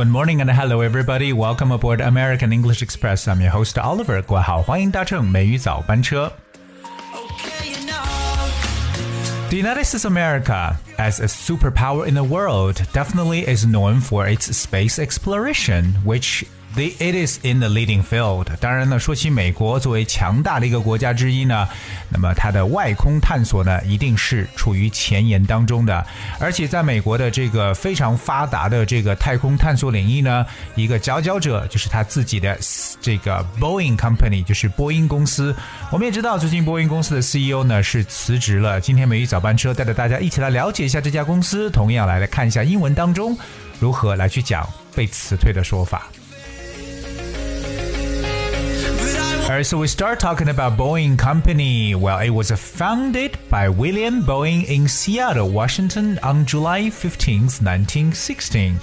Good morning and hello everybody. Welcome aboard American English Express. I'm your host Oliver. 各位好，欢迎搭乘美语早班车。 Okay, you know. The United States of America, as a superpower in the world, definitely is known for its space exploration, which the, it is in the leading field. 当然呢，说起美国作为强大的一个国家之一呢，那么它的外空探索呢，一定是处于前沿当中的。而且在美国的这个非常发达的这个太空探索领域呢，一个佼佼者就是他自己的这个 Boeing Company，就是波音公司。我们也知道，最近波音公司的 CEO 呢是辞职了。今天美语早班车带着大家一起来了解一下这家公司，同样来来看一下英文当中如何来去讲被辞退的说法。But I Alright, so we start talking about Boeing Company. Well, it was founded by William Boeing in Seattle, Washington on July 15, 1916.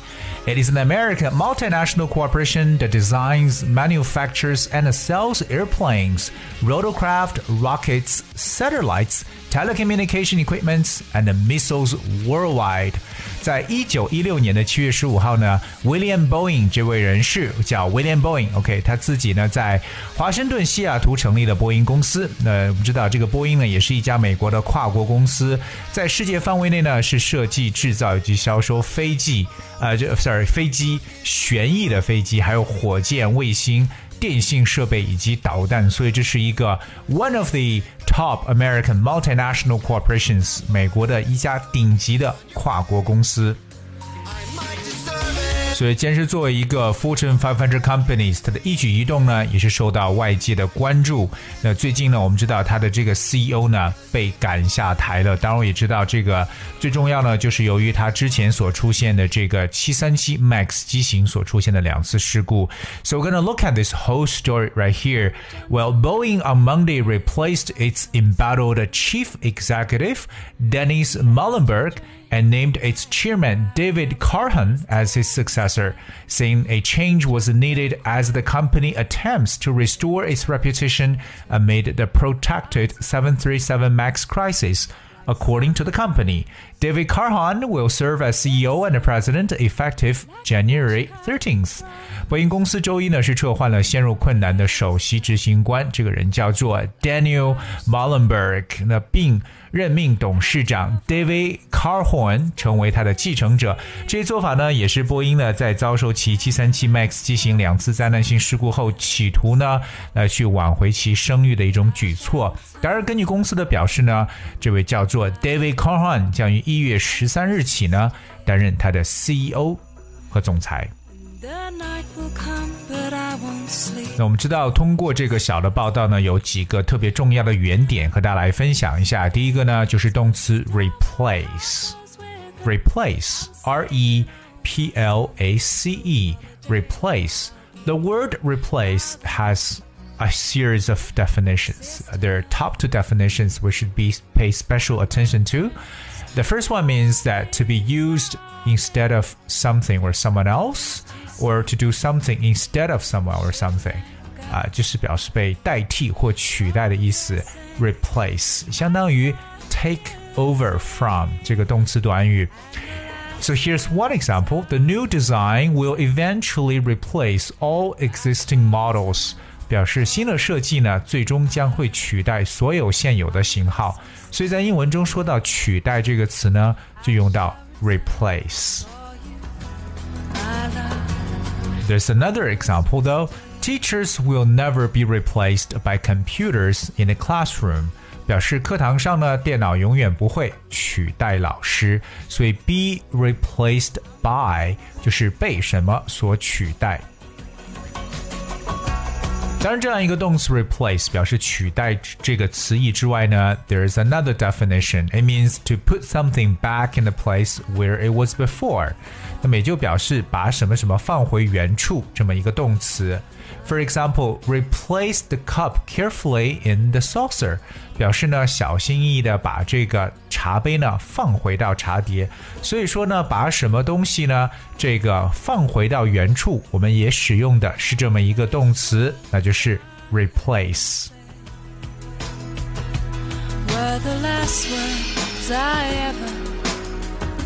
It is an American multinational corporation that designs, manufactures, and sells airplanes, rotorcraft, rockets, satellites, telecommunication equipments, and missiles worldwide. 在一九一六年的七月十五号呢，William Boeing 这位人士叫 William Boeing，OK，、他自己呢在华盛顿西雅图成立了波音公司。那我们知道这个波音呢也是一家美国的跨国公司，在世界范围内呢是设计、制造以及销售飞机，呃，这 sorry 飞机、旋翼的飞机，还有火箭、卫星。电信设备以及导弹，所以这是一个 one of the top American multinational corporations，美国的一家顶级的跨国公司。所以坚持作为一个 Fortune 500 companies，它的一举一动呢也是受到外界的关注。那最近呢，我们知道它的这个 CEO 呢被赶下台了。当然，我也知道这个最重要呢，就是由于它之前所出现的这个737 MAX 机型所出现的两次事故。So we're gonna look at this whole story right here. Well, Boeing on Monday replaced its embattled chief executive Dennis Muilenburg and named its chairman David Calhoun as his successor, saying a change was needed as the company attempts to restore its reputation amid the protracted 737 MAX crisis. According to the company, David Carhan will serve as CEO and president effective January 13th. 波音公司周一呢是撤换了陷入困难的首席执行官，这个人叫做 Daniel Mollenberg，那并任命董事长 David Carhorn 成为他的继承者。这些做法呢，也是波音呢在遭受其737 MAX 机型两次灾难性事故后，企图呢来去挽回其声誉的一种举措。当然，根据公司的表示呢，这位叫做 David Carhorn 将于一月十三日起呢担任他的 CEO 和总裁。那我们知道，通过这个小的报道呢，有几个特别重要的原点和大家来分享一下。第一个呢，就是动词 replace。replace, R E P L A C E, replace. The word replace has a series of definitions. There are top two definitions we should be pay special attention to. The first one means that to be used instead of something or someone else, or to do something instead of someone or something. 啊，就是表示被代替或取代的意思。replace 相当于 take over from 这个动词短语。So here's one example. The new design will eventually replace all existing models. 表示新的设计呢，最终将会取代所有现有的型号。所以在英文中说到取代这个词呢，就用到 replace。There's another example though. Teachers will never be replaced by computers in the classroom. 表示课堂上呢，电脑永远不会取代老师，所以 be replaced by 就是被什么所取代。当然，这样一个动词 replace 表示取代这个词义之外呢，there is another definition. It means to put something back in the place where it was before. 那么也就表示把什么什么放回原处这么一个动词。For example, replace the cup carefully in the saucer，表示呢小心翼翼的把这个茶杯呢放回到茶碟。所以说呢，把什么东西呢这个放回到原处，我们也使用的是这么一个动词，那就是 replace。 were the last words I ever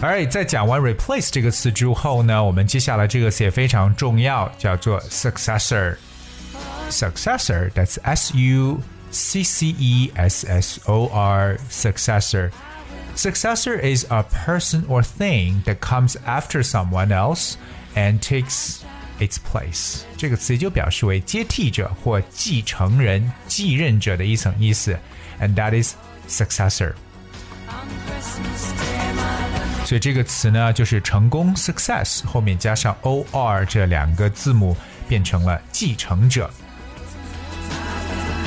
Alright，在讲完 replace 这个词之后呢，我们接下来这个词也非常重要，叫做 successor。Successor，that's S U C C E S S O R successor. Successor is a person or thing that comes after someone else and takes its place。这个词就表示为接替者或继承人、继任者的一层意思，and that is successor。 所以这个词呢，就是成功 success 后面加上 o r 这两个字母，变成了继承者。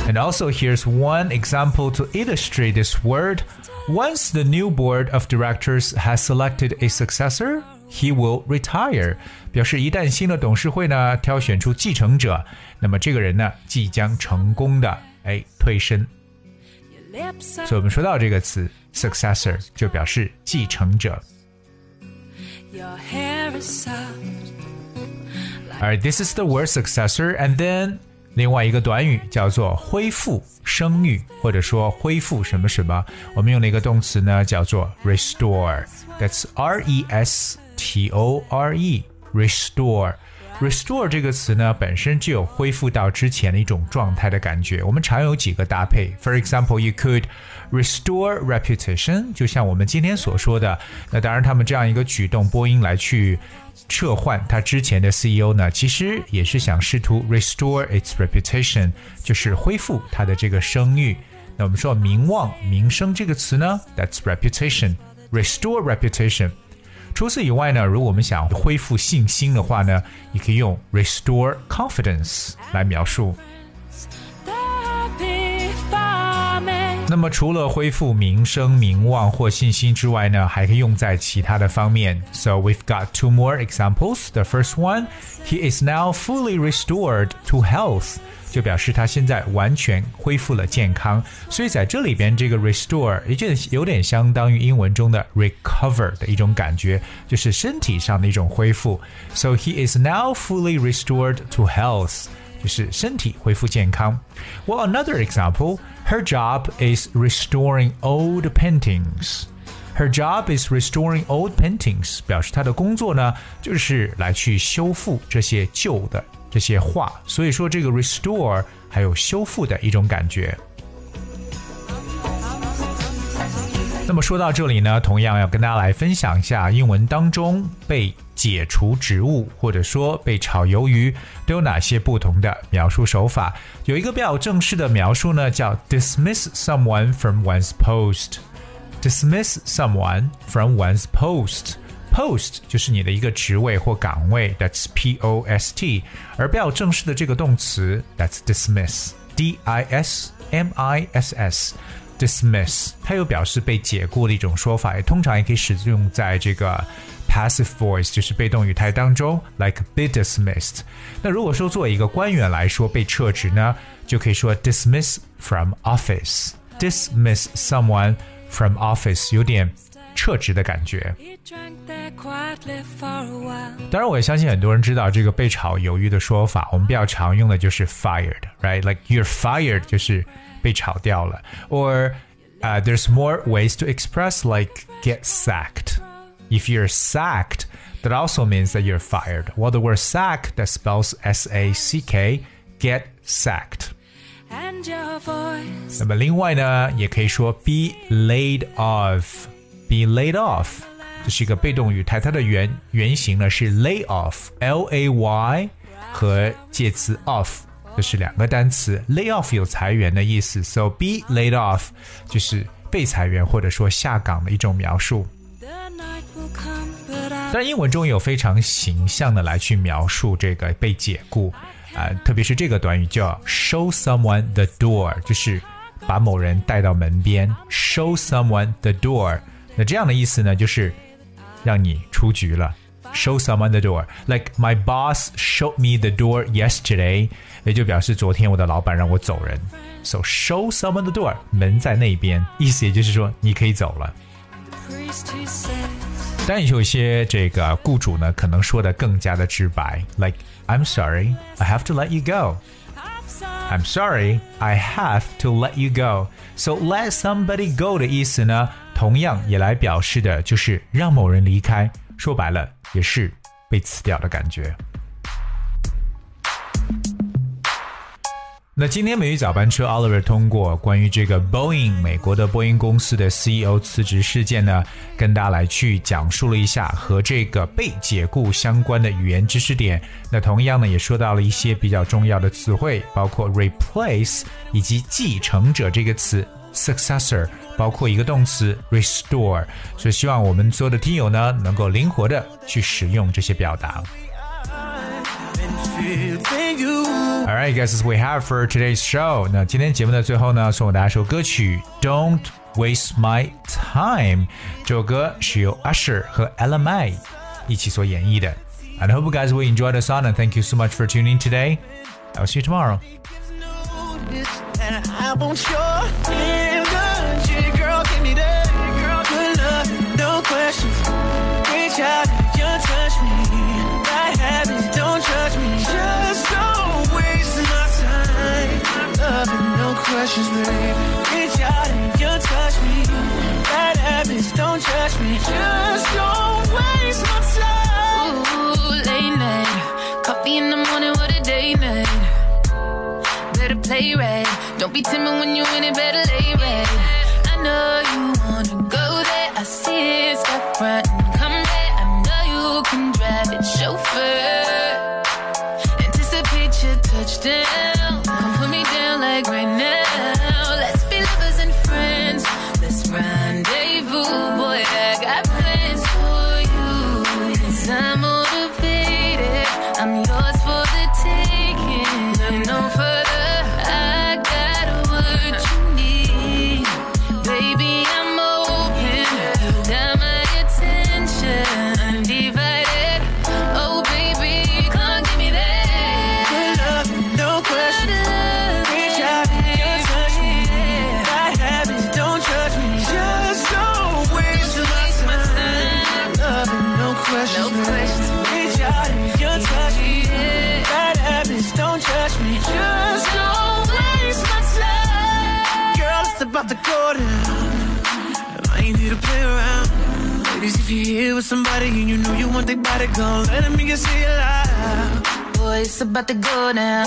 And also, here's one example to illustrate this word. Once the new board of directors has selected a successor, he will retire. 表示一旦新的董事会呢挑选出继承者，那么这个人呢即将成功的哎退身。 所以我们说到这个词 successor 就表示继承者。而 this is the word successor and then 另外一个短语叫做恢复声誉，或者说恢复什么什么。我们用了一个动词呢，叫做 restore，that's R-E-S-T-O-R-E, restore. restore。这个词呢，本身就有恢复到之前的一种状态的感觉。我们常有几个搭配，For example, you could restore reputation，就像我们今天所说的。那当然，他们这样一个举动，播音来去撤换他之前的 CEO 呢，其实也是想试图 restore its reputation，就是恢复他的这个声誉。那我们说名望、名声这个词呢，that's reputation，restore reputation。除此以外呢，如果我们想恢复信心的话呢，也可以用 restore confidence 来描述。那么除了恢复名声、名望或信心之外呢，还可以用在其他的方面。So we've got two more examples. The first one, he is now fully restored to health. 就表示他现在完全恢复了健康，所以在这里边这个 restore 也就有点相当于英文中的 recover 的一种感觉，就是身体上的一种恢复。So he is now fully restored to health，就是身体恢复健康。Well, another example, her job is restoring old paintings. Her job is restoring old paintings，表示她的工作呢，就是来去修复这些旧的 这些话，所以说这个 restore 还有修复的一种感觉。那么说到这里呢，同样要跟大家来分享一下英文当中被解除职务或者说被炒鱿鱼都有哪些不同的描述手法。有一个比较正式的描述呢，叫 dismiss someone from one's post。dismiss someone from one's post。Post 就是你的一个职位或岗位，That's P O S T。而比较正式的这个动词，That's dismiss，D I S M I S S，dismiss。它有表示被解雇的一种说法，也通常也可以使用在这个 passive voice，就是被动语态当中，like be dismissed。那如果说作为一个官员来说被撤职呢，就可以说 dismiss from office。dismiss someone from office 有点 撤职的感觉。当然，我也相信很多人知道这个被炒鱿鱼的说法。我们比较常用的就是 fired，right？Like you're fired，就是被炒掉了。Or uh, there's more ways to express like get sacked. If you're sacked, that also means that you're fired. Well, the word sack that spells S-A-C-K, get sacked. 那么另外呢，也可以说 be laid off。 Be laid off，这是一个被动语态，它的原原型呢是 lay off，L A Y 和介词 off，这是两个单词。lay off 有裁员的意思，so be laid off 就是被裁员或者说下岗的一种描述。但英文中有非常形象的来去描述这个被解雇啊、呃，特别是这个短语叫 show someone the door，就是把某人带到门边，show someone the door。那这样的意思呢，就是让你出局了，show someone the door。Like my boss showed me the door yesterday，也就表示昨天我的老板让我走人。So show someone the door，门在那边，意思也就是说你可以走了。当然有一些这个雇主呢，可能说的更加的直白，like I'm sorry, I have to let you go。I'm sorry, I have to let you go. So let somebody go 的意思呢， 同样也来表示的就是让某人离开，说白了也是被辞掉的感觉。那今天美语早班车，Oliver 通过关于这个 Boeing 美国的波音公司的 CEO 辞职事件呢，跟大家来去讲述了一下和这个被解雇相关的语言知识点。那同样呢，也说到了一些比较重要的词汇，包括 replace 以及继承者这个词 successor，包括一个动词 restore。所以希望我们所有的听友呢，能够灵活的去使用这些表达。All right, guys, as we have for today's show. 那今天节目的最后呢，送给大家一首歌曲《Don't Waste My Time》。这首歌是由 Usher 和 Ella Mai 一起所演绎的。And I hope you guys will enjoy the song. And thank you so much for tuning in today. I'll see you tomorrow. No questions. Reach out, you touch me. Bad habits, don't judge me. Just don't waste my time. Loving, no questions, babe. Reach out and you touch me. Bad habits, don't judge me. Just don't waste my time. Late night. Coffee in the morning, what a day. Better play right. Be timid when you're in it, better lay right. I know you wanna go there. I see it, step front and come back. I know you can drive it, chauffeur. Anticipate your touchdown. Ladies, if you're here with somebody and you know you want their body gone, let me get say it loud. Boy, it's about to go down.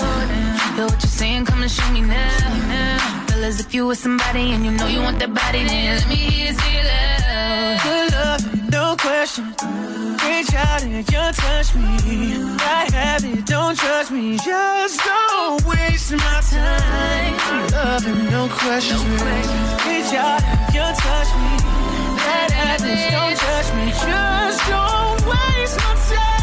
Hear what you're saying, come and show me now. Fellas, if you with somebody and you know you want that body, then let me hear you say it loud. Good love, no question. Reach out and you touch me. I have it, don't trust me. Just don't waste my time. No questions. No questions. Reach out and you touch me. Bad habits, don't touch me. Just don't waste my time.